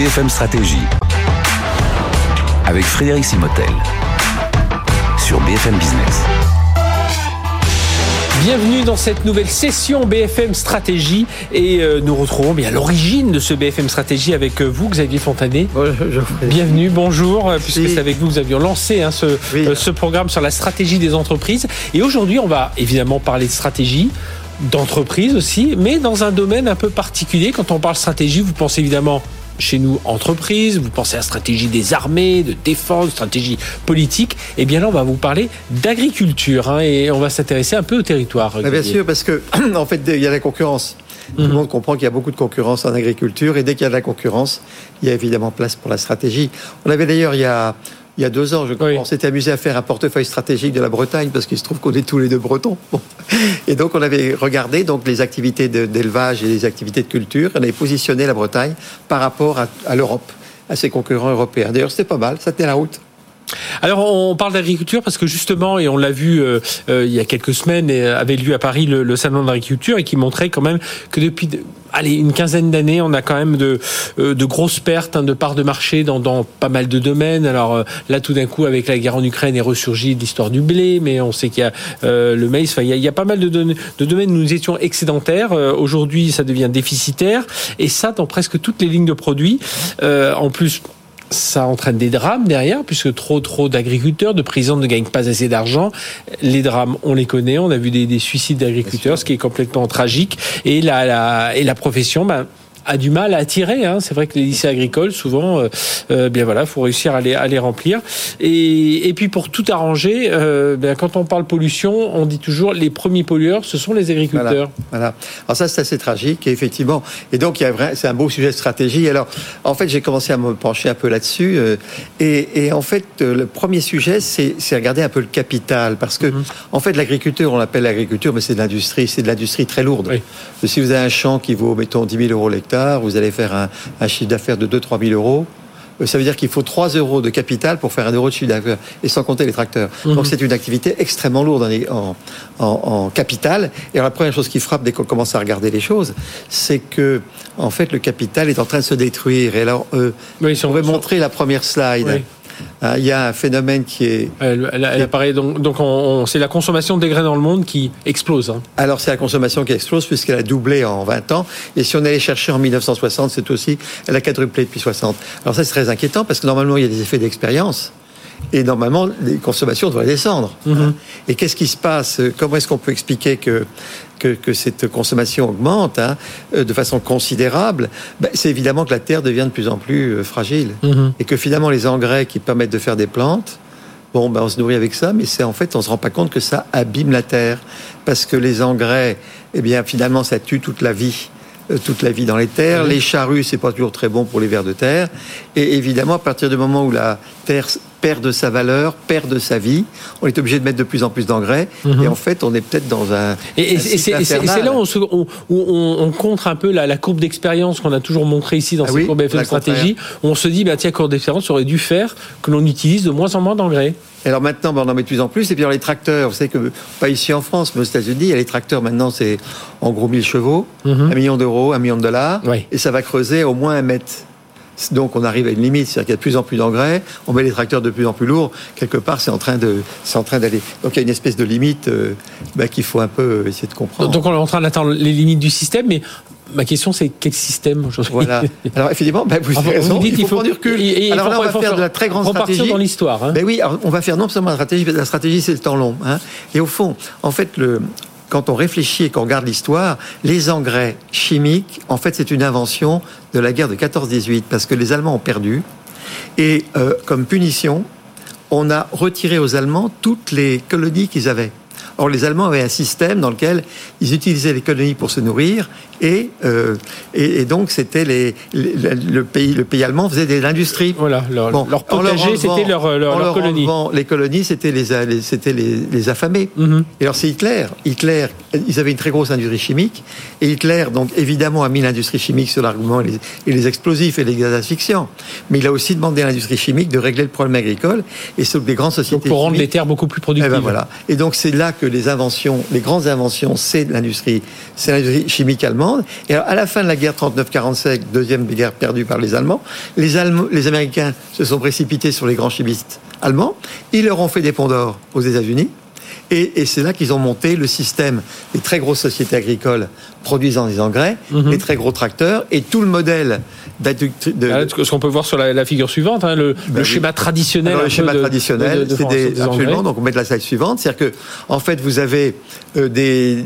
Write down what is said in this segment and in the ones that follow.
BFM Stratégie avec Frédéric Simotel sur BFM Business. Bienvenue dans cette nouvelle session BFM Stratégie et euh, nous retrouvons bien l'origine de ce BFM Stratégie avec euh, vous Xavier Fontanet. Bonjour. Bienvenue, bonjour, euh, puisque c'est avec vous que nous avions lancé hein, ce, Oui. euh, ce programme sur la stratégie des entreprises. Et aujourd'hui, on va évidemment parler de stratégie d'entreprise aussi, mais dans un domaine un peu particulier. Quand on parle stratégie, vous pensez évidemment chez nous entreprise, vous pensez à la stratégie des armées, de défense, stratégie politique. Et bien là, on va vous parler d'agriculture hein, et on va s'intéresser un peu au territoire. Bien sûr, parce que en fait, il y a la concurrence. Tout le monde comprend qu'il y a beaucoup de concurrence en agriculture, et dès qu'il y a de la concurrence, il y a évidemment place pour la stratégie. On avait d'ailleurs il y a il y a deux ans, je crois, Oui. on s'était amusé à faire un portefeuille stratégique de la Bretagne parce qu'il se trouve qu'on est tous les deux bretons. Bon. Et donc on avait regardé donc les activités d'élevage et les activités de culture. On avait positionné la Bretagne par rapport à, à l'Europe, à ses concurrents européens. D'ailleurs, c'était pas mal, ça tenait la route. Alors on parle d'agriculture parce que justement, et on l'a vu euh, euh, il y a quelques semaines, et, euh, avait lieu à Paris le, salon de l'agriculture et qui montrait quand même que depuis de- allez, une quinzaine d'années, on a quand même de, grosses pertes hein, de parts de marché dans, pas mal de domaines. Alors là, tout d'un coup, avec la guerre en Ukraine, est ressurgie l'histoire du blé, mais on sait qu'il y a le maïs. Enfin, il y a, pas mal de, de domaines où nous étions excédentaires. Aujourd'hui, ça devient déficitaire, et ça dans presque toutes les lignes de produits. En plus ça entraîne des drames derrière, puisque trop trop d'agriculteurs, de paysans ne gagnent pas assez d'argent. Les drames, on les connaît, on a vu des, des suicides d'agriculteurs, ce qui est complètement tragique. Et la, la, et la profession, ben, a du mal à attirer. Hein. C'est vrai que les lycées agricoles, souvent, euh, euh, bien voilà, faut réussir à les, à les remplir. Et, et puis pour tout arranger, euh, ben, quand on parle pollution, on dit toujours les premiers pollueurs, ce sont les agriculteurs. Voilà. Alors ça, c'est assez tragique, et effectivement. Et donc, il y a vrai, c'est un beau sujet de stratégie. Alors, en fait, j'ai commencé à me pencher un peu là-dessus. euh, et, et en fait, le premier sujet, c'est, regarder un peu le capital, parce que, Mhm. en fait, l'agriculture, on l'appelle l'agriculture, mais c'est de l'industrie, c'est de l'industrie très lourde. Oui. Si vous avez un champ qui vaut, mettons, 10 000 euros l'hectare, vous allez faire un, un chiffre d'affaires de 2-3 000 euros. Euh, Ça veut dire qu'il faut 3 euros de capital pour faire un euro de chiffre d'affaires, et sans compter les tracteurs. Mhm. Donc c'est une activité extrêmement lourde en, en, en- en capital. Et alors la première chose qui frappe dès qu'on commence à regarder les choses, c'est que en fait le capital est en train de se détruire. Et alors, euh, Oui, on va montrer la première slide. Oui. Hein, Il y a un phénomène qui est Elle, elle- elle apparaît donc, donc on- on- c'est la consommation des grains dans le monde qui explose. Hein. Alors c'est la consommation qui explose puisqu'elle a doublé en 20 ans. Et si on allait chercher en 1960, c'est aussi, elle a quadruplé depuis 60. Alors ça c'est très inquiétant parce que normalement il y a des effets d'expérience. Et normalement, les consommations devraient descendre. Mhm. Et qu'est-ce qui se passe? Comment est-ce qu'on peut expliquer que, que, que cette consommation augmente hein, euh, de façon considérable? Ben, C'est évidemment que la terre devient de plus en plus euh, fragile. Mhm. Et que finalement, les engrais qui permettent de faire des plantes, bon, ben, on se nourrit avec ça, mais c'est en fait, on se rend pas compte que ça abîme la terre. Parce que les engrais, eh bien, finalement, ça tue toute la vie euh, toute la vie dans les terres. Les charrues, c'est pas toujours très bon pour les vers de terre. Et évidemment, à partir du moment où la terre perd de sa valeur, perd de sa vie, on est obligé de mettre de plus en plus d'engrais. Mhm. Et en fait, on est peut-être dans un. Et, c'est- là où on, se- où- où on- on contre un peu la, la courbe d'expérience qu'on a toujours montré ici dans Ah ces oui, courbes FM stratégie. où On se dit, bah, tiens, courbe d'expérience aurait dû faire que l'on utilise de moins en moins d'engrais. Alors maintenant, ben, on en met de plus en plus. Et puis alors, les tracteurs, vous savez que, pas ici en France, mais aux États-Unis, les tracteurs maintenant, c'est en gros 1000 chevaux, Mhm. un million d'euros, un million de dollars. Oui. Et ça va creuser au moins un mètre. Donc on arrive à une limite, c'est-à-dire qu'il y a de plus en plus d'engrais, on met les tracteurs de plus en plus lourds, quelque part c'est en train de, c'est en train d'aller. Donc il y a une espèce de limite euh, ben, qu'il faut un peu essayer de comprendre. Donc on est en train d'atteindre les limites du système, mais ma question c'est quel système aujourd'hui? Voilà. Alors effectivement, ben, vous Enfin, avez raison, vous dites il faut, faut- prendre du recul. et- et il Alors là, on il va faire de la très grande stratégie. dans l'histoire. Hein. Ben oui, alors, on va faire non seulement la stratégie, mais la stratégie, c'est le temps long. Hein. Et au fond, en fait, le, quand on réfléchit et qu'on regarde l'histoire, les engrais chimiques, en fait, c'est une invention de la guerre de 14-18, parce que les Allemands ont perdu. Et euh, comme punition, on a retiré aux Allemands toutes les colonies qu'ils avaient. Or, les Allemands avaient un système dans lequel ils utilisaient les colonies pour se nourrir et, euh, et, et donc c'était les, les- le, pays, le pays allemand faisait de l'industrie. Voilà, leur, Bon, leur potager, c'était leur, leur, leur colonie. enlevant les colonies, c'était les, les- c'était les, affamés. Mhm. Et alors c'est Hitler. Hitler, ils avaient une très grosse industrie chimique. Et Hitler, donc évidemment, a mis l'industrie chimique sur l'argument et les, et les explosifs et les gaz asphyxiants. Mais il a aussi demandé à l'industrie chimique de régler le problème agricole. Et c'est des grandes Donc sociétés pour rendre les terres beaucoup plus Eh productives. ben voilà. Et donc c'est là que les inventions, les grandes inventions, c'est l'industrie, c'est l'industrie chimique allemande. Et à la fin de la guerre 39-45, deuxième guerre perdue par les Allemands, les, Allemands, les Américains se sont précipités sur les grands chimistes allemands. Ils leur ont fait des ponts d'or aux États-Unis. Et, et c'est là qu'ils ont monté le système des très grosses sociétés agricoles produisant des engrais, Mhm. les très gros tracteurs, et tout le modèle de, Ah, Ce qu'on peut voir sur la, la figure suivante, hein, le, le Ben oui. schéma traditionnel. Alors, le schéma de- traditionnel, de- c'est des, des engrais. absolument. Donc on met de la slide suivante, c'est-à-dire que en fait vous avez euh, des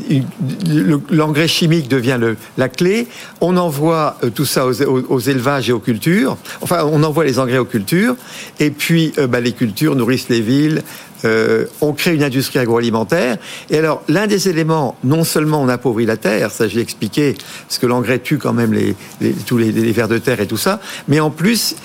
le- l'engrais chimique devient le, la clé. On envoie euh, tout ça aux, aux- aux élevages et aux cultures. Enfin, on envoie les engrais aux cultures, et puis bah, les cultures nourrissent les villes. Euh, on crée une industrie agroalimentaire. Et alors, l'un des éléments, non seulement on appauvrit la terre, ça j'ai expliqué, parce que l'engrais tue quand même les, les- tous les, les vers de terre et tout ça, mais en plus,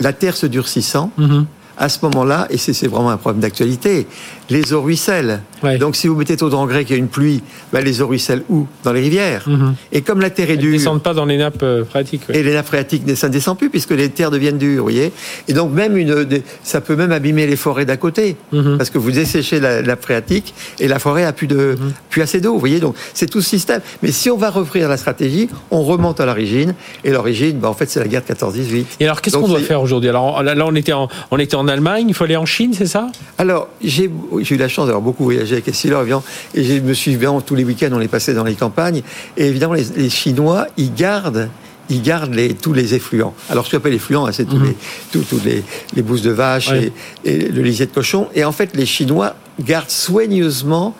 la terre se durcissant, Mhm. à ce moment-là, et c'est vraiment un problème d'actualité, les eaux ruissellent. Ouais. Donc si vous mettez trop d'engrais qu'il y a une pluie, bah, les eaux ruissellent où? Dans les rivières. Mhm. Et comme la terre est Elles ne dure, descendent pas dans les nappes euh, phréatiques. ouais. et les nappes phréatiques, ça ne descend plus puisque les terres deviennent dures, vous voyez. Et donc même une, ça peut même abîmer les forêts d'à côté, Mhm. parce que vous desséchez la, la phréatique et la forêt a plus de, Mhm. plus assez d'eau, vous voyez. Donc c'est tout ce système. Mais si on va refaire la stratégie, on remonte à l'origine, et l'origine, bah, en fait, c'est la guerre de 14-18. Et alors, qu'est-ce qu'on doit faire aujourd'hui? Alors là, là, on était en, on était en Allemagne, il faut aller en Chine, c'est ça? Alors, j'ai j'ai eu la chance d'avoir beaucoup voyagé avec Essilor, évidemment, et je me suis, évidemment, tous les week-ends, on les passait dans les campagnes, et évidemment, les, les Chinois, ils gardent ils gardent les, tous les effluents. Alors, ce qu'on appelle effluents, hein, c'est tous, Mhm. les, tous, tous les, les bousses de vache Ouais. et, et le lisier de cochon. Et en fait, les Chinois gardent soigneusement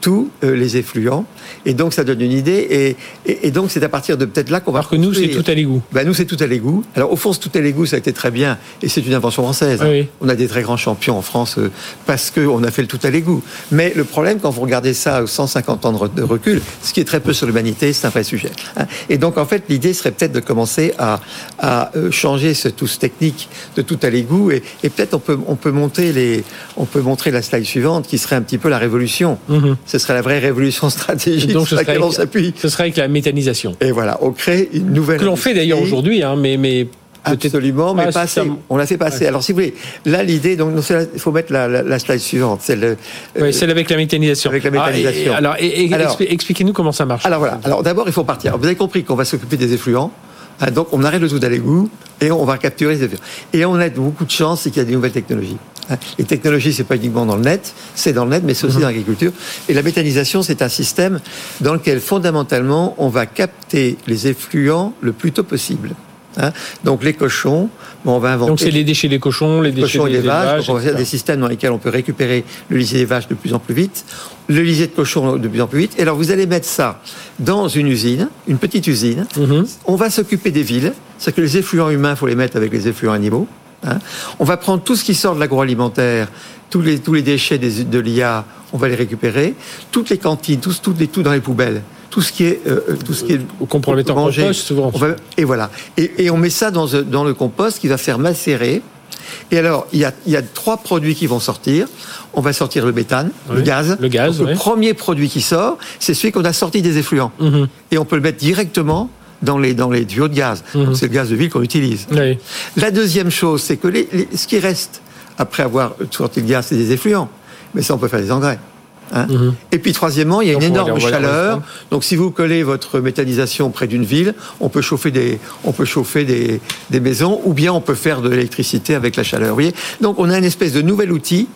tous euh, les effluents. Et donc, ça donne une idée. Et, et, et donc, c'est à partir de peut-être là qu'on va Alors que nous, c'est tout à l'égout. Ben, nous, c'est tout à l'égout. Alors, au fond, c'est tout à l'égout, ça a été très bien. Et c'est une invention française. Oui. On a des très grands champions en France euh, parce qu'on a fait le tout à l'égout. Mais le problème, quand vous regardez ça aux 150 ans de re- de recul, ce qui est très peu sur l'humanité, c'est un vrai sujet. hein. Et donc, en fait, l'idée serait peut-être de commencer à, à euh, changer ce tous technique de tout à l'égout. Et, et peut-être on peut, on, peut monter les, on peut montrer la slide suivante qui serait un petit peu la révolution. Mhm. Ce serait la vraie révolution stratégique Donc, sur laquelle serait- on s'appuie. Ce serait avec la méthanisation. Et voilà, on crée une nouvelle. Que l'on fait d'ailleurs aujourd'hui, hein, mais, mais Absolument, mais pas assez. On l'a fait passer. Alors, si vous voulez, là, l'idée, donc, il faut mettre la, la- la slide suivante. C'est le. Ouais, euh, celle avec la méthanisation. avec la Ah, méthanisation. alors, et- et- Alors- expli- expliquez-nous comment ça marche. alors voilà. Alors d'abord, il faut partir. Vous avez compris qu'on va s'occuper des effluents. Ah, donc, on arrête le tout à l'égout et on va capturer les effluents. Et on a beaucoup de chance, c'est qu'il y a des nouvelles technologies. Les technologies, c'est pas uniquement dans le net, c'est dans le net, mais c'est aussi dans l'agriculture. Et la méthanisation, c'est un système dans lequel, fondamentalement, on va capter les effluents le plus tôt possible. Hein. Donc, les cochons, bon, on va inventer Donc c'est les déchets des cochons, les déchets cochons et des des vaches. Donc on va faire des systèmes dans lesquels on peut récupérer le lisier des vaches de plus en plus vite, le lisier de cochon de plus en plus vite. Et alors vous allez mettre ça dans une usine, une petite usine. Mhm. On va s'occuper des villes, c'est que les effluents humains, faut les mettre avec les effluents animaux. Hein. On va prendre tout ce qui sort de l'agroalimentaire, tous les, tous les déchets des- de l'IA, on va les récupérer. Toutes les cantines, tout, tout, tout dans les poubelles. Tout ce qui est, euh, euh, tout ce qui est mettre en manger. compost, souvent. On va- et voilà. Et, et on met ça dans, euh, dans le compost qui va faire macérer. Et alors, il y a, il y a trois produits qui vont sortir. On va sortir le méthane, le gaz. le gaz, Donc. Le premier produit qui sort, c'est celui qu'on a sorti des effluents. Mhm. Et on peut le mettre directement dans les, dans les tuyaux de gaz. Donc, C'est le gaz de ville qu'on utilise. Oui. La deuxième chose, c'est que les- les- ce qui reste après avoir sorti le gaz, c'est des effluents. Mais ça, on peut faire des engrais. Hein Mhm. Et puis troisièmement, il y a Donc, une énorme chaleur. Donc si vous collez votre méthanisation près d'une ville, on peut chauffer des, on peut chauffer des, des maisons, ou bien on peut faire de l'électricité avec la chaleur. Vous voyez? Donc on a une espèce de nouvel outil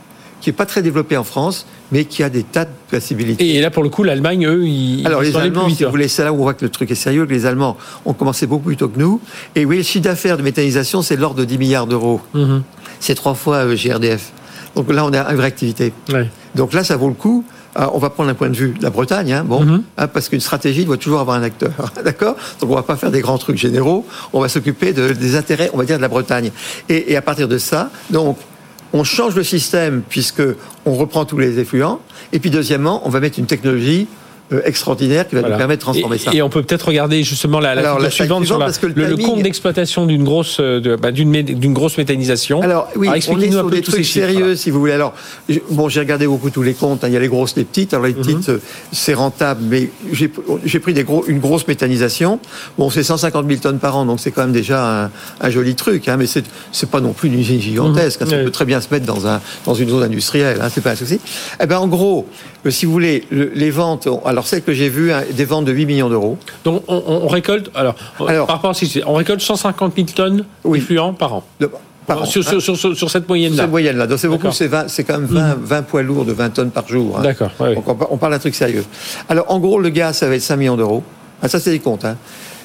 qui est pas très développé en France, mais qui a des tas de possibilités. Et là, pour le coup, l'Allemagne, eux, ils, Alors ils les Allemands, vite. si vous hein. voulez, c'est là où on voit que le truc est sérieux, que les Allemands ont commencé beaucoup plus tôt que nous. Et oui, le chiffre d'affaires de méthanisation, c'est de l'ordre de 10 milliards d'euros. Mhm. C'est trois fois euh, GRDF. Donc là, on a une vraie activité. Ouais. Donc là, ça vaut le coup. Ah, on va prendre un point de vue de la Bretagne, hein, bon, Mhm. hein, parce qu'une stratégie doit toujours avoir un acteur, d'accord? Donc on va pas faire des grands trucs généraux, on va s'occuper de- des intérêts, on va dire, de la Bretagne. Et, et à partir de ça, donc on change le système puisque on reprend tous les effluents. Et puis deuxièmement, on va mettre une technologie extraordinaire qui va Voilà. nous permettre de transformer et, ça. Et on peut peut-être regarder justement la, la Alors, suivante sur la- le compte d'exploitation d'une grosse, euh, bah, d'une, grosse méthanisation. Alors oui, Alors, on est un peu des trucs chiffres, sérieux, voilà. si vous voulez. Alors, bon, j'ai regardé beaucoup tous les comptes. hein. Il y a les grosses, les petites. Alors les Mhm. petites, euh, c'est rentable, mais j'ai pris des gros, une grosse méthanisation. Bon, c'est 150 000 tonnes par an, donc c'est quand même déjà un, un joli truc. Hein, mais c'est c'est pas non plus une usine gigantesque. hein. Ça peut très bien se mettre dans un dans une zone industrielle. Hein, c'est pas un souci. Eh ben, en gros, euh, si vous voulez, le- les ventes. Alors celles que j'ai vues, hein, des ventes de 8 millions d'euros. Donc on, récolte, alors, Alors- par rapport à ce on récolte 150 000 tonnes Oui. d'effluents par an. De- par an, sur, hein. sur, sur, sur- cette moyenne-là. cette moyenne-là. Donc c'est beaucoup, c'est 20 c'est quand même 20, 20 poids lourds de 20 tonnes par jour. hein. D'accord, ouais. Donc on, par- on parle d'un truc sérieux. Alors en gros, le gaz, ça va être 5 millions d'euros. Ah, ça, c'est des comptes. hein.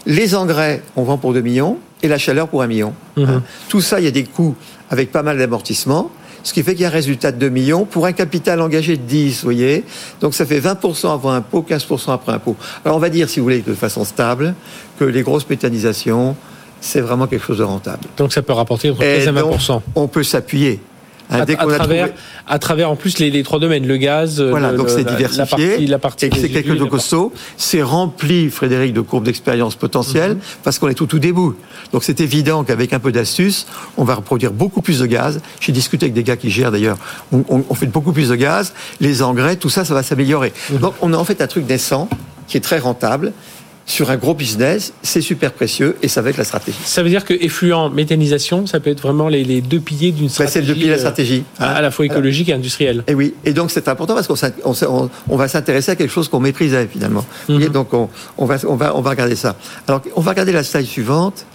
Les engrais, on vend pour 2 millions et la chaleur pour 1 million. Mhm. Tout ça, il y a des coûts avec pas mal d'amortissements. Ce qui fait qu'il y a un résultat de 2 millions pour un capital engagé de 10, vous voyez. Donc ça fait 20% avant impôt, 15% après impôt. Alors on va dire, si vous voulez, de façon stable, que les grosses méthanisations, c'est vraiment quelque chose de rentable. Donc ça peut rapporter entre Et 15 et 20 donc, on peut s'appuyer. À, dès à qu'on a travers, trouvé- à travers en plus les, les trois domaines, le gaz, Voilà, le- donc c'est diversifié. la partie, la partie et que c'est quelque chose de costaud. C'est rempli, Frédéric, de courbes d'expérience potentielles, Mhm. parce qu'on est tout tout début. Donc c'est évident qu'avec un peu d'astuce, on va reproduire beaucoup plus de gaz. J'ai discuté avec des gars qui gèrent d'ailleurs. On, on- on fait beaucoup plus de gaz. Les engrais, tout ça, ça va s'améliorer. Mhm. Donc on a en fait un truc naissant qui est très rentable sur un gros business. C'est super précieux et ça va être la stratégie. Ça veut dire que effluent, méthanisation, ça peut être vraiment les, les deux piliers d'une Ben, c'est stratégie. le deux piliers de la euh, stratégie. à, hein. à la fois écologique et industrielle. Et oui, et donc c'est important parce qu'on s'in- on, s'in- on- on va s'intéresser à quelque chose qu'on méprisait finalement. Vous voyez, Mhm. donc on, on va, on, va, on va regarder ça. Alors on va regarder la slide suivante.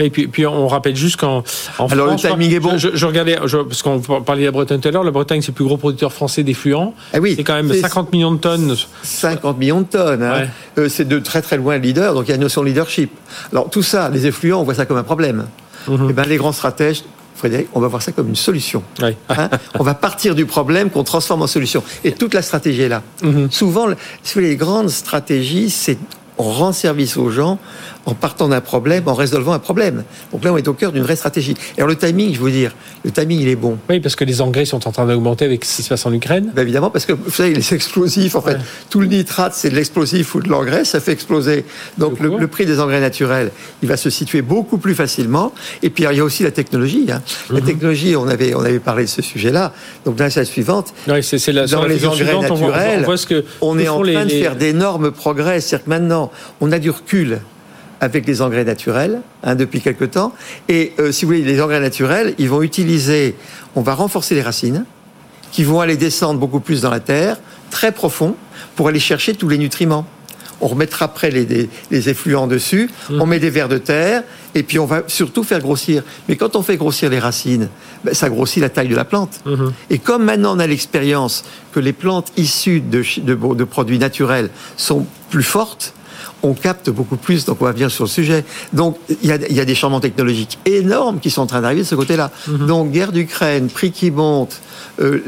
Et puis, puis on rappelle juste qu'en en Alors, le France, timing est bon. Je, je- je regardais, je- parce qu'on parlait de la Bretagne tout à l'heure, la Bretagne c'est le plus gros producteur français d'effluents. Eh oui, c'est quand même c'est 50 millions de tonnes. 50 millions de tonnes. hein. Ouais. Euh, c'est de très très loin le leader, donc il y a une notion de leadership. Alors tout ça, les effluents, on voit ça comme un problème. Mhm. Eh ben, les grands stratèges, Frédéric, on va voir ça comme une solution. Hein on va partir du problème qu'on transforme en solution. Et toute la stratégie est là. Souvent, le- si vous voulez, les grandes stratégies, c'est on rend service aux gens en partant d'un problème, en résolvant un problème. Donc là, on est au cœur d'une vraie stratégie. Et alors le timing, je veux dire, le timing, il est bon. Oui, parce que les engrais sont en train d'augmenter avec ce qui se passe en Ukraine. Ben évidemment, parce que vous savez, les explosifs, en fait, Ouais. tout le nitrate, c'est de l'explosif ou de l'engrais, ça fait exploser. Donc le, prix des engrais naturels, il va se situer beaucoup plus facilement. Et puis il y a aussi la technologie. hein. Mhm. La technologie, on avait, on avait parlé de ce sujet-là. Donc dans la suivante, Ouais, la, dans la les engrais suivante, on voit- naturels, on voit ce que on est en train les- de les- faire d'énormes progrès. C'est-à-dire que maintenant, on a du recul avec les engrais naturels hein, depuis quelque temps. Et euh, si vous voulez, les engrais naturels, ils vont utiliser, on va renforcer les racines, qui vont aller descendre beaucoup plus dans la terre, très profond, pour aller chercher tous les nutriments. On remettra après les, les, les effluents dessus, on met des vers de terre, et puis on va surtout faire grossir. Mais quand on fait grossir les racines, ben, ça grossit la taille de la plante. Mhm. Et comme maintenant on a l'expérience que les plantes issues de, chi- de, de produits naturels sont plus fortes, on capte beaucoup plus, donc on va venir sur le sujet. Donc il y a, il y a des changements technologiques énormes qui sont en train d'arriver de ce côté-là. Mhm. Donc guerre d'Ukraine, prix qui monte, euh,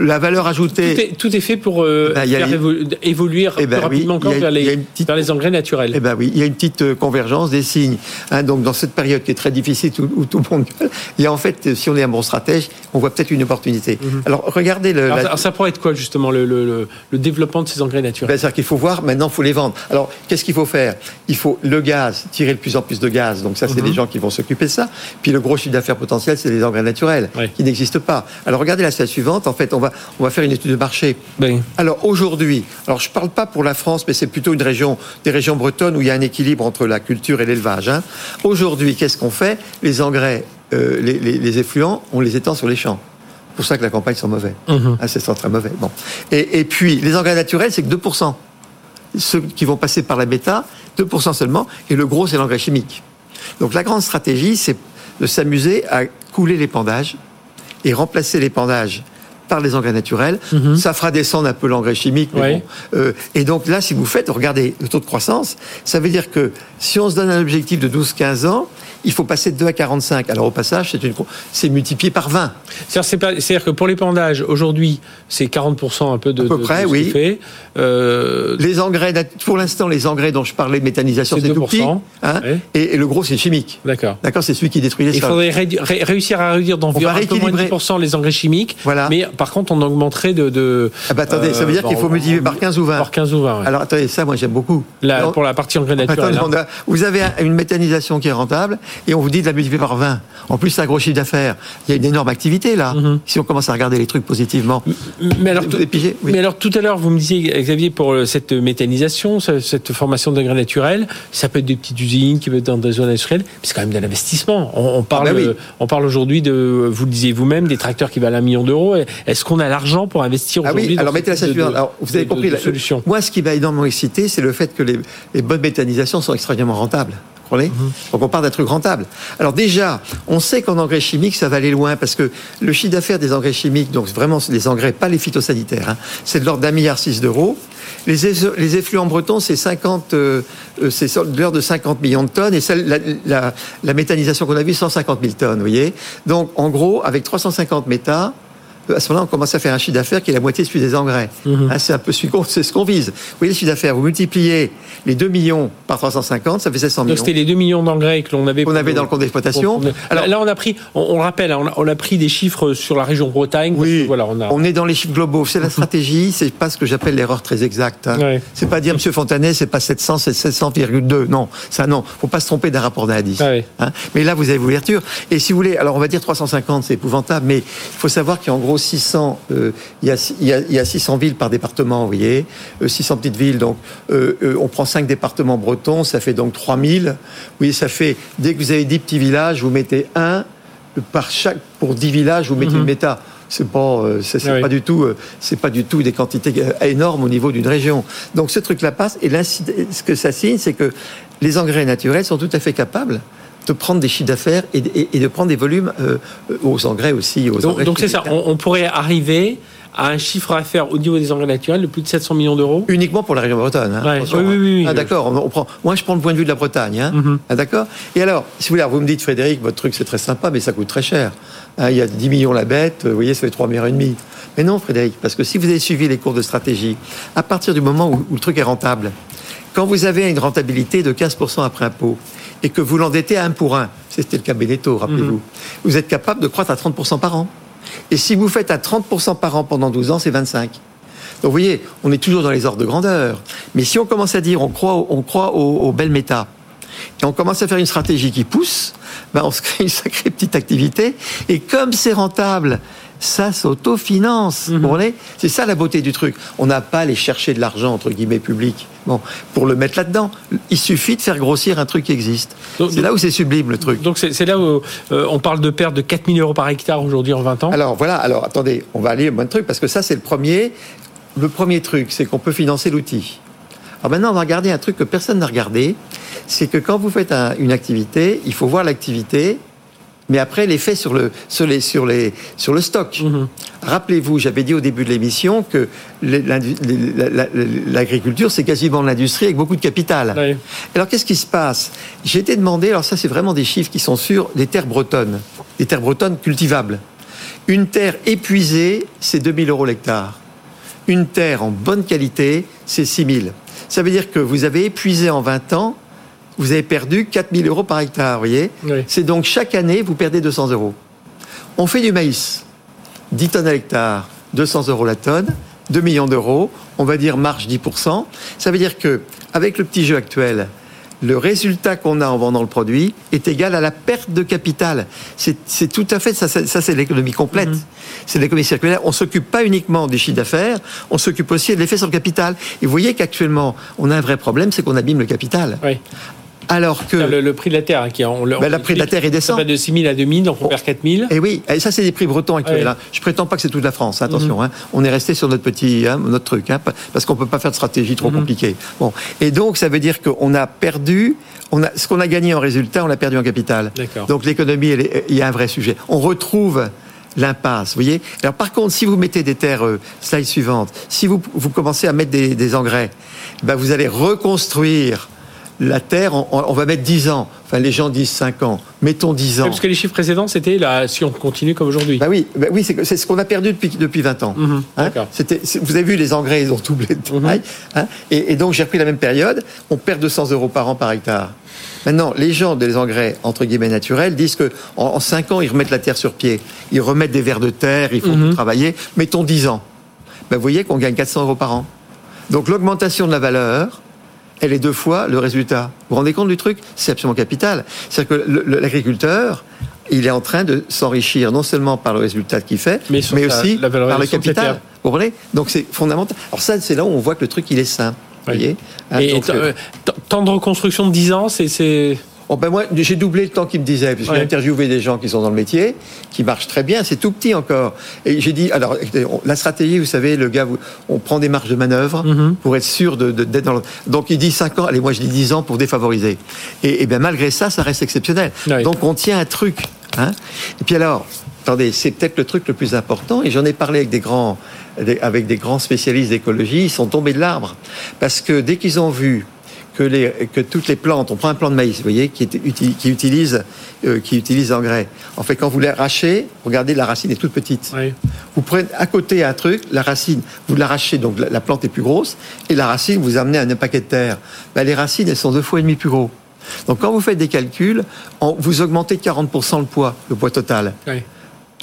la valeur Tout ajoutée. est, tout est fait pour euh, Ben, faire les- évo- évoluer Eh ben plus oui, rapidement encore a- vers, les, une petite- vers les engrais naturels. Eh ben oui, il y a une petite euh, convergence des signes. Hein, donc dans cette période qui est très difficile, où, où tout le monde gueule, il y a en fait, si on est un bon stratège, on voit peut-être une opportunité. Alors regardez le. alors, la- ça- alors, ça pourrait être quoi justement le, le- le- le développement de ces engrais naturels? Ben, C'est-à-dire qu'il faut voir, maintenant, il faut les vendre. Alors, qu'est-ce qu'il faut faire Il faut le gaz, tirer de plus en plus de gaz. Donc, ça, c'est Mhm. les gens qui vont s'occuper de ça. Puis, le gros chiffre d'affaires potentiel, c'est les engrais naturels, qui n'existent pas. Alors, regardez la slide suivante. En fait, on va, on va faire une étude de marché. Alors, aujourd'hui, alors, je ne parle pas pour la France, mais c'est plutôt une région, des régions bretonnes où il y a un équilibre entre la culture et l'élevage. hein. Aujourd'hui, qu'est-ce qu'on fait? Les engrais, euh, les, les- les effluents, on les étend sur les champs. C'est pour ça que la campagne sont mauvais. Mhm. Ah, c'est très mauvais. Bon. Et, et puis, les engrais naturels, c'est que 2%. Ceux qui vont passer par la bêta, 2% seulement. Et le gros, c'est l'engrais chimique. Donc, la grande stratégie, c'est de s'amuser à couler l'épandage et remplacer l'épandage par les engrais naturels. Mhm. Ça fera descendre un peu l'engrais chimique. mais Ouais. bon. Euh, et donc là, si vous faites, regardez le taux de croissance, ça veut dire que si on se donne un objectif de 12-15 ans, il faut passer de 2 à 45. Alors au passage, c'est une- c'est multiplié par 20. C'est-à-dire que pour l'épandage, aujourd'hui, c'est 40% un peu de, À peu de- de près, ce oui. fait. Euh, Les engrais, pour l'instant, les engrais dont je parlais de méthanisation, C'est tout petit. 2%, hein, ouais. et, et le gros, c'est chimique. D'accord. D'accord, c'est celui qui détruit les Il sols. faudrait rédu- ré- réussir à réduire d'environ un peu moins de rééquilibrer. 10% les engrais chimiques. Voilà. Mais par contre, on augmenterait de. de ah bah attendez, ça veut dire euh, qu'il faut multiplier par 15 ou 20. Par 15 ou 20. ouais. Alors attendez, ça, moi j'aime beaucoup. Non, pour la partie engrais naturel. Attendez, hein. vous avez un- une méthanisation qui est rentable et on vous dit de la multiplier par 20. En plus, c'est un gros chiffre d'affaires. Il y a une énorme activité là. Mhm. Si on commence à regarder les trucs positivement. Mais alors, Vous Oui. mais alors tout à l'heure, vous me disiez, Xavier, pour euh, cette méthanisation, ce- cette formation d'engrais naturels, ça peut être des petites usines qui peuvent être dans des zones industrielles, mais c'est quand même de l'investissement. On, on parle, Ah oui. euh, on parle aujourd'hui de, vous le disiez vous-même, des tracteurs qui valent un million d'euros. Est-ce qu'on a l'argent pour investir Ah aujourd'hui oui, dans alors mettez la de- de- Alors, vous avez de- compris de la solution. Moi, ce qui m'a énormément excité, c'est le fait que les, les bonnes méthanisations sont extrêmement rentables. Comprenez Mhm. Donc on parle d'un truc rentable. Alors déjà, on sait qu'en engrais chimiques, ça va aller loin parce que le chiffre d'affaires des engrais chimiques, donc vraiment des engrais, pas les phytosanitaires, hein, c'est de l'ordre d'un milliard six d'euros. Les, eff- les effluents bretons, c'est 50, euh, c'est de l'ordre de 50 millions de tonnes et celle, la, la, la méthanisation qu'on a vue, 150 000 tonnes, vous voyez. Donc en gros, avec 350 métas, à ce moment-là, on commence à faire un chiffre d'affaires qui est la moitié de celui des engrais. Mhm. Hein, c'est un peu c'est ce qu'on vise. Vous voyez le chiffre d'affaires, vous multipliez les 2 millions par 350, ça fait 700 Donc millions. c'était les 2 millions d'engrais que l'on avait. Qu'on avait dans le compte d'exploitation. Alors- là, on a pris, on, on le rappelle, hein, on a, on a pris des chiffres sur la région Bretagne. Oui, que, voilà, on a. on est dans les chiffres globaux. C'est la stratégie, c'est pas ce que j'appelle l'erreur très exacte. hein. Ouais. C'est pas dire, Monsieur Fontanet, c'est pas 700, c'est 700,2. Non, ça non. Faut pas se tromper d'un rapport d'indice. Ah ouais. Hein. Mais là, vous avez l'ouverture. Et si vous voulez, alors on va dire 350, c'est épouvantable, mais il faut savoir qu'il y a en gros 600, euh, il, y a, il, y a, il y a 600 villes par département, vous voyez, Euh, 600 petites villes. Donc, euh, euh, on prend 5 départements bretons, ça fait donc 3000. Vous voyez, ça fait, dès que vous avez 10 petits villages, vous mettez un par chaque, pour 10 villages, vous mettez Mhm. une méta. C'est pas, euh, c'est Ah oui. pas du tout, euh, c'est pas du tout des quantités euh, énormes au niveau d'une région. Donc ce truc-là passe. Et ce que ça signe, c'est que les engrais naturels sont tout à fait capables de prendre des chiffres d'affaires et, et- et de prendre des volumes euh, euh, aux engrais aussi. Aux Donc engrais donc c'est ça, on, on pourrait arriver à un chiffre d'affaires au niveau des engrais naturels de plus de 700 millions d'euros. Uniquement pour la région bretonne. Hein, Ouais, oui, oui, oui. Ah, d'accord. On, on prend. Moi, je prends le point de vue de la Bretagne. Hein. Mhm. Ah, d'accord. Et alors, si vous voulez, vous me dites, Frédéric, votre truc c'est très sympa, mais ça coûte très cher. Hein, il y a 10 millions la bête. Vous voyez, ça fait 3 millions et demi. Mais non, Frédéric, parce que si vous avez suivi les cours de stratégie, à partir du moment où, où le truc est rentable, quand vous avez une rentabilité de 15% après impôt et que vous l'endettez à 1 pour 1, c'était le cas Beneteau, rappelez-vous, vous êtes capable de croître à 30% par an. Et si vous faites à 30% par an pendant 12 ans, c'est 25. Donc vous voyez, on est toujours dans les ordres de grandeur. Mais si on commence à dire, on croit, on croit aux, aux belles méta, et on commence à faire une stratégie qui pousse, ben on se crée une sacrée petite activité. Et comme c'est rentable, ça s'autofinance. Comprenez C'est ça la beauté du truc. On n'a pas à aller chercher de l'argent, entre guillemets, public, bon, pour le mettre là-dedans. Il suffit de faire grossir un truc qui existe. C'est là où c'est sublime, le truc. Donc c'est c'est là où euh, on parle de perte de 4000 euros par hectare aujourd'hui en 20 ans. Alors voilà, alors attendez, on va aller au bon truc parce que ça c'est le premier. Le premier truc, c'est qu'on peut financer l'outil. Alors maintenant, on va regarder un truc que personne n'a regardé, c'est que quand vous faites un- une activité, il faut voir l'activité, mais après l'effet sur le sur les sur les sur le stock. Mhm. Rappelez-vous, j'avais dit au début de l'émission que l'agriculture c'est quasiment l'industrie avec beaucoup de capital. Alors qu'est-ce qui se passe? J'ai été demandé, alors ça c'est vraiment des chiffres qui sont sur des terres bretonnes, des terres bretonnes cultivables. Une terre épuisée, c'est 2000 euros l'hectare. Une terre en bonne qualité, c'est 6000. Ça veut dire que vous avez épuisé en 20 ans, vous avez perdu 4000 euros par hectare, vous voyez Oui. C'est donc chaque année, vous perdez 200 euros. On fait du maïs, 10 tonnes à l'hectare, 200 euros la tonne, 2 millions d'euros, on va dire marge 10%. Ça veut dire que, avec le petit jeu actuel, le résultat qu'on a en vendant le produit est égal à la perte de capital. C'est tout à fait ça, ça c'est l'économie complète. C'est l'économie circulaire. On s'occupe pas uniquement du chiffre d'affaires, on s'occupe aussi de l'effet sur le capital. Et vous voyez qu'actuellement, on a un vrai problème, c'est qu'on abîme le capital. Oui. Alors que Le, le prix de la terre, hein, qui on, le- Ben, le prix de la terre, il descend. De 6 000 à 2 000, donc on Oh. perd 4 000. Et oui, et ça c'est des prix bretons actuels. Ouais. hein. Je prétends pas que c'est toute la France, hein, attention. hein. On est resté sur notre petit, hein, notre truc, parce qu'on peut pas faire de stratégie trop compliquée. Bon, et donc ça veut dire qu'on a perdu, on a ce qu'on a gagné en résultat, on l'a perdu en capital. D'accord. Donc l'économie, est- il y a un vrai sujet. On retrouve l'impasse, vous voyez? Alors par contre, si vous mettez des terres, euh, slide suivante, si vous, vous commencez à mettre des, des engrais, ben, vous allez reconstruire la terre, on, on va mettre 10 ans. Enfin, les gens disent 5 ans. Mettons 10 ans. Parce que les chiffres précédents, c'était là, si on continue comme aujourd'hui. Bah oui, bah oui c'est ce qu'on a perdu depuis, depuis 20 ans. Mhm, Hein. C'était- vous avez vu, les engrais, ils ont doublé de Mhm. taille. hein. et, et donc, j'ai repris la même période. On perd 200 euros par an par hectare. Maintenant, les gens des engrais, entre guillemets, naturels, disent que en, en 5 ans, ils remettent la terre sur pied. Ils remettent des vers de terre, ils font Mhm. tout travailler. Mettons 10 ans. Ben, vous voyez qu'on gagne 400 euros par an. Donc, l'augmentation de la valeur, elle est deux fois le résultat. Vous vous rendez compte du truc? C'est absolument capital. C'est-à-dire que l'agriculteur, il est en train de s'enrichir non seulement par le résultat qu'il fait, Mais mais, sur la- aussi la par le capital. Vous comprenez? Donc c'est fondamental. Alors ça, c'est là où on voit que le truc, il est sain. Vous Oui. voyez? Hein, Et donc, euh, euh, temps de reconstruction de 10 ans, c'est. Oh, ben moi, j'ai doublé le temps qu'il me disait, parce que Ouais. j'ai interviewé des gens qui sont dans le métier, qui marchent très bien, c'est tout petit encore. Et j'ai dit, alors, la stratégie, vous savez, le gars, on prend des marges de manœuvre Mhm. pour être sûr de- de- d'être dans le... Donc il dit 5 ans, allez, moi je dis 10 ans pour défavoriser. Et, et bien malgré ça, ça reste exceptionnel. Ouais. Donc on tient un truc. Hein et puis alors, attendez, c'est peut-être le truc le plus important, et j'en ai parlé avec des grands, avec des grands spécialistes d'écologie, ils sont tombés de l'arbre. Parce que dès qu'ils ont vu que, les, que toutes les plantes, on prend un plant de maïs, vous voyez, qui, est qui utilise, euh, qui utilise l'engrais. En fait, quand vous l'arrachez, regardez, la racine est toute petite. Ouais. Vous prenez à côté un truc, la racine, vous l'arrachez, donc la, la plante est plus grosse, et la racine, vous amenez un, paquet de terre. Ben, les racines, elles sont deux fois et demi plus gros. Donc quand vous faites des calculs, vous augmentez de 40% le poids, le poids total. Ouais.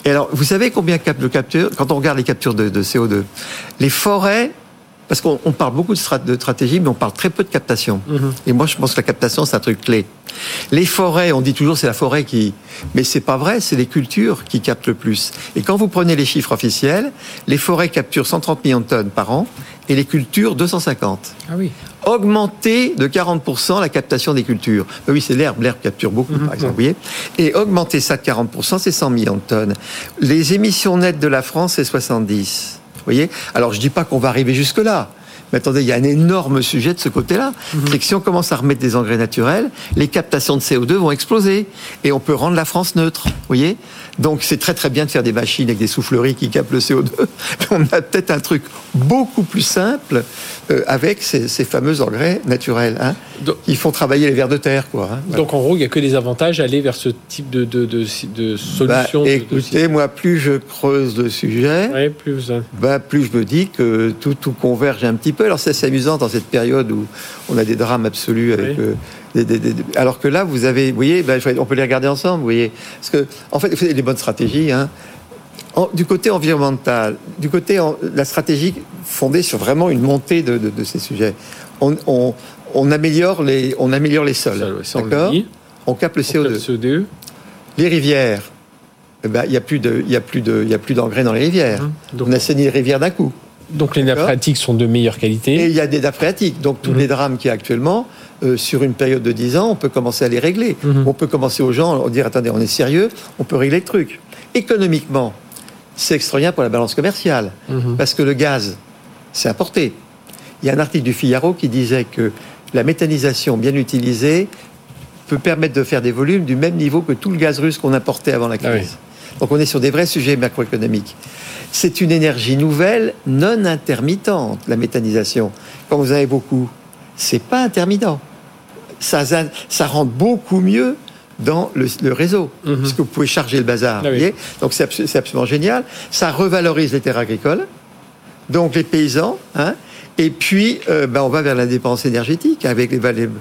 Et alors, vous savez combien le capture quand on regarde les captures de, de CO2 Les forêts, parce qu'on on parle beaucoup de, strat- de stratégie, mais on parle très peu de captation. Mhm. Et moi, je pense que la captation, c'est un truc clé. Les forêts, on dit toujours c'est la forêt qui, mais c'est pas vrai, c'est les cultures qui captent le plus. Et quand vous prenez les chiffres officiels, les forêts capturent 130 millions de tonnes par an et les cultures 250 Ah oui. augmenter de 40% la captation des cultures. Ben oui, c'est l'herbe, l'herbe capture beaucoup, Mhm. par exemple, vous voyez. Et augmenter ça de 40%, c'est 100 millions de tonnes. Les émissions nettes de la France, c'est 70. Vous voyez Alors, je dis pas qu'on va arriver jusque-là. Mais attendez, il y a un énorme sujet de ce côté-là. C'est que si on commence à remettre des engrais naturels, les captations de CO2 vont exploser. Et on peut rendre la France neutre. Vous voyez Donc, c'est très très bien de faire des machines avec des souffleries qui captent le CO2. Mais on a peut-être un truc beaucoup plus simple euh, avec ces, ces fameux engrais naturels. Hein, Donc- qui font travailler les vers de terre, quoi. hein. Voilà. Donc en gros, il n'y a que des avantages à aller vers ce type de, de, de, de Bah, solution. de- écoutez, moi, plus je creuse le sujet, Ouais, plus. bah, plus je me dis que tout, tout converge un petit peu. Alors c'est assez amusant dans cette période où on a des drames absolus avec. Euh, des- des- des- alors que là, vous avez, vous voyez, bah, on peut les regarder ensemble, vous voyez. Parce que, en fait, des bonnes stratégies. Hein. En- du côté environnemental, du côté en- la stratégie fondée sur vraiment une montée de, de- de ces sujets, on, on- on améliore les, on améliore les sols, on le capte le On capte CO2. le CO2. Les rivières, eh ben, il n'y a plus de, il y a plus de, il y a plus d'engrais dans les rivières. Hum. Donc, On assainit les rivières d'un coup. donc les nappes phréatiques sont de meilleure Et qualité. il y a des nappes phréatiques. Donc tous les drames qu'il y a actuellement, euh, sur une période de 10 ans, on peut commencer à les régler. Mhm. On peut commencer aux gens, dire attendez, on est sérieux, on peut régler le truc. Économiquement, c'est extraordinaire pour la balance commerciale. Mhm. Parce que le gaz, c'est importé. Il y a un article du Figaro qui disait que la méthanisation bien utilisée peut permettre de faire des volumes du même niveau que tout le gaz russe qu'on importait avant la crise. Ah oui. Donc on est sur des vrais sujets macroéconomiques. C'est une énergie nouvelle, non intermittente, la méthanisation. Quand vous en avez beaucoup, c'est pas intermittent. Ça, ça rentre beaucoup mieux dans le, le réseau, Mhm. puisque vous pouvez charger le bazar. Ah oui. voyez Donc c'est abso- c'est absolument génial. Ça revalorise les terres agricoles, donc les paysans, hein, et puis euh, ben, on va vers l'indépendance énergétique avec les vallées. Vous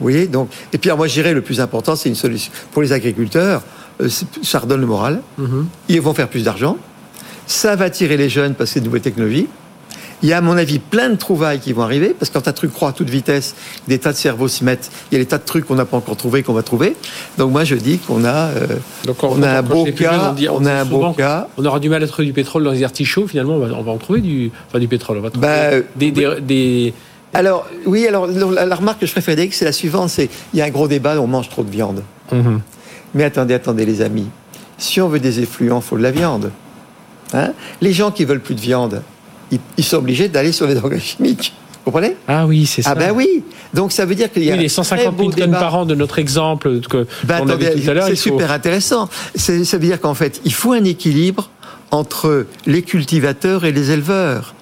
voyez donc, Et puis alors, moi je dirais le plus important, c'est une solution. Pour les agriculteurs, euh, ça redonne le moral. Mhm. Ils vont faire plus d'argent. Ça va attirer les jeunes parce que c'est de nouvelles technologies. Il y a, à mon avis, plein de trouvailles qui vont arriver, parce que quand un truc croît à toute vitesse, des tas de cerveaux s'y mettent. Il y a des tas de trucs qu'on n'a pas encore trouvés, qu'on va trouver. Donc moi, je dis qu'on a, euh, Donc, on a un beau plus cas, on a un beau cas. On aura du mal à trouver du pétrole dans les artichauts. Finalement, on va, on va en trouver du, enfin, du pétrole. On va trouver Bah, des, des, des- Alors, oui, alors la, remarque que je ferais Frédéric, c'est la suivante, c'est il y a un gros débat, on mange trop de viande. Mhm. Mais attendez, attendez les amis. Si on veut des effluents, il faut de la viande. Hein? Les gens qui veulent plus de viande, ils, ils sont obligés d'aller sur les engrais chimiques. Vous comprenez Ah oui, c'est ça. Ah ben oui. Donc ça veut dire qu'il y a Oui, les un 150 très 000 beau tonnes débat. par an de notre exemple que Ben, qu'on avait tout à l'heure. C'est faut- super intéressant. Ça veut dire qu'en fait, il faut un équilibre entre les cultivateurs et les éleveurs.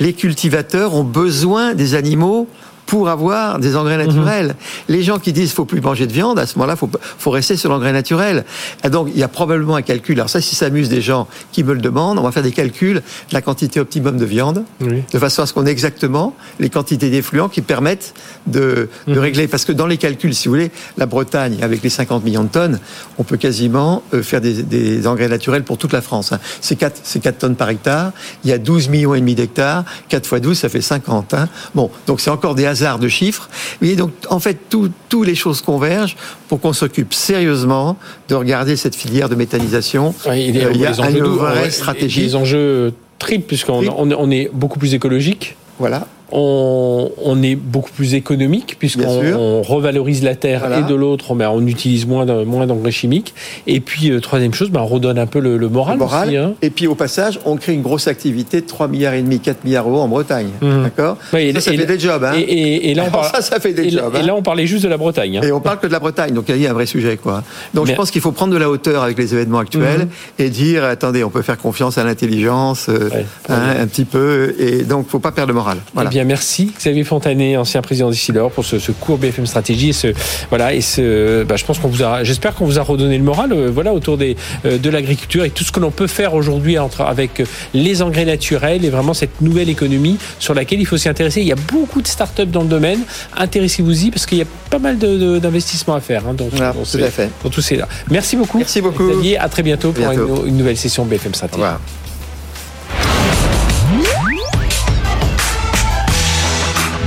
Les cultivateurs ont besoin des animaux pour avoir des engrais naturels. Les gens qui disent faut plus manger de viande, à ce moment-là, faut faut rester sur l'engrais naturel. Et donc il y a probablement un calcul. Alors ça, si ça amuse des gens qui me le demandent, on va faire des calculs de la quantité optimum de viande, de façon à ce qu'on ait exactement les quantités d'effluents qui permettent de, de régler. Parce que dans les calculs, si vous voulez, la Bretagne, avec les 50 millions de tonnes, on peut quasiment euh, faire des, des engrais naturels pour toute la France. hein. C'est 4, c'est 4 tonnes par hectare. Il y a 12 millions et demi d'hectares. 4 fois 12, ça fait 50. hein. Bon, donc c'est encore des hasards de chiffres. Et donc, en fait, tout, toutes les choses convergent pour qu'on s'occupe sérieusement de regarder cette filière de méthanisation. Ouais, il y a, Euh, il y a les enjeux une vraie stratégie. Des enjeux triples, puisqu'on on est beaucoup plus écologique. Voilà. On, on est beaucoup plus économique puisqu'on revalorise la terre Voilà. et de l'autre, ben, on utilise moins moins d'engrais chimiques. Et puis euh, troisième chose, ben, on redonne un peu le, le moral, moral. aussi. hein. Et puis au passage, on crée une grosse activité de 3 milliards et demi, 4 milliards d'euros en Bretagne. Mhm. D'accord? Ouais, Ça, ça fait des jobs. Hein Et, et- et là, on Alors parle, ça, ça fait des et, jobs. et là, on parlait juste de la Bretagne. hein. Et on parle que de la Bretagne, donc il y a un vrai sujet, quoi. Donc Mais- je pense qu'il faut prendre de la hauteur avec les événements actuels et dire attendez, on peut faire confiance à l'intelligence, euh, Ouais. un petit peu, et donc faut pas perdre le moral. Voilà. Eh bien, merci Xavier Fontanet, ancien président d'Issilor, pour ce, ce cours BFM Stratégie. Et ce, voilà, et ce, bah, je pense qu'on vous a, j'espère qu'on vous a redonné le moral, euh, voilà, autour des, euh, de l'agriculture et tout ce que l'on peut faire aujourd'hui entre- avec les engrais naturels et vraiment cette nouvelle économie sur laquelle il faut s'y intéresser. Il y a beaucoup de start-up dans le domaine. Intéressez-vous-y parce qu'il y a pas mal de- de- d'investissements à faire. Hein, dans, dans tout ces- à fait. dans tous ces là. Merci beaucoup. Merci beaucoup. Xavier, à très bientôt pour une, une nouvelle session BFM Stratégie.